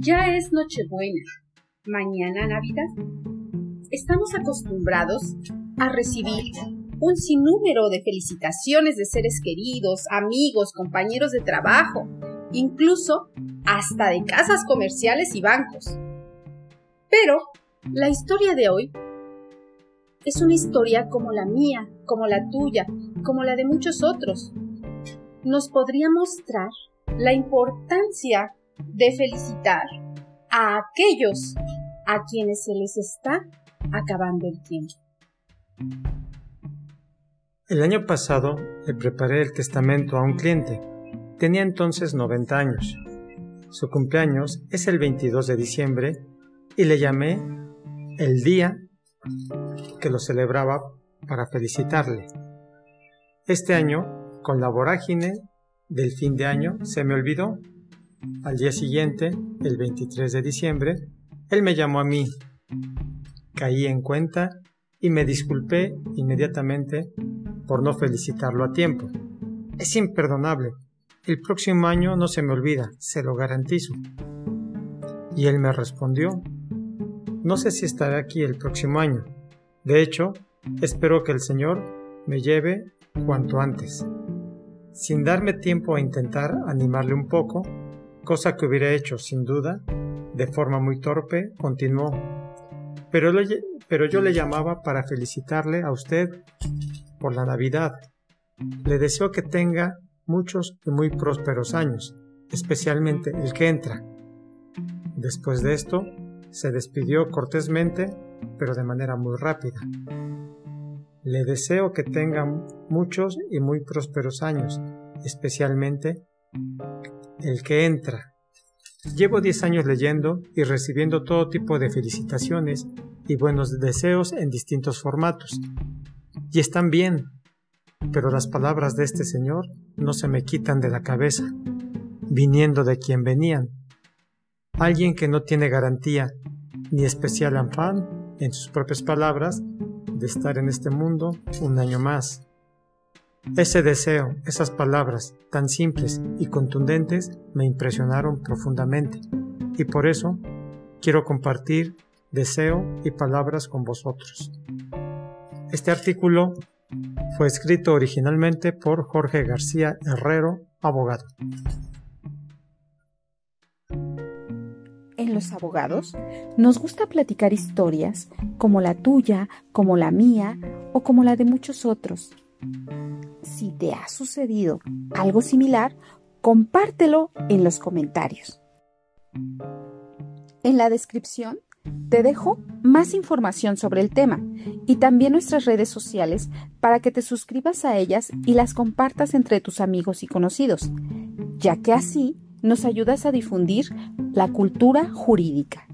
Ya es Nochebuena, mañana Navidad. Estamos acostumbrados a recibir un sinnúmero de felicitaciones de seres queridos, amigos, compañeros de trabajo, incluso hasta de casas comerciales y bancos. Pero la historia de hoy es una historia como la mía, como la tuya, como la de muchos otros. Nos podría mostrar la importancia de felicitar a aquellos a quienes se les está acabando el tiempo. El año pasado le preparé el testamento a un cliente. Tenía entonces 90 años. Su cumpleaños es el 22 de diciembre y le llamé el día que lo celebraba para felicitarle. Este año, con la vorágine del fin de año, se me olvidó al día siguiente, el 23 de diciembre, él me llamó a mí. Caí en cuenta y me disculpé inmediatamente por no felicitarlo a tiempo. Es imperdonable. El próximo año no se me olvida, se lo garantizo. Y él me respondió, no sé si estaré aquí el próximo año. De hecho, espero que el Señor me lleve cuanto antes. Sin darme tiempo a intentar animarle un poco, cosa que hubiera hecho sin duda, de forma muy torpe, continuó. Pero, yo le llamaba para felicitarle a usted por la Navidad. Le deseo que tenga muchos y muy prósperos años, especialmente el que entra. Después de esto, se despidió cortésmente, pero de manera muy rápida. Le deseo que tenga muchos y muy prósperos años, especialmente el que entra. Llevo 10 años leyendo y recibiendo todo tipo de felicitaciones y buenos deseos en distintos formatos. Y están bien, pero las palabras de este Señor no se me quitan de la cabeza, viniendo de quien venían. Alguien que no tiene garantía ni especial afán, en sus propias palabras, de estar en este mundo un año más. Ese deseo, esas palabras tan simples y contundentes me impresionaron profundamente y por eso quiero compartir deseo y palabras con vosotros. Este artículo fue escrito originalmente por Jorge García Herrero, abogado. En los abogados nos gusta platicar historias como la tuya, como la mía o como la de muchos otros si te ha sucedido algo similar, compártelo en los comentarios. En la descripción te dejo más información sobre el tema y también nuestras redes sociales para que te suscribas a ellas y las compartas entre tus amigos y conocidos, ya que así nos ayudas a difundir la cultura jurídica.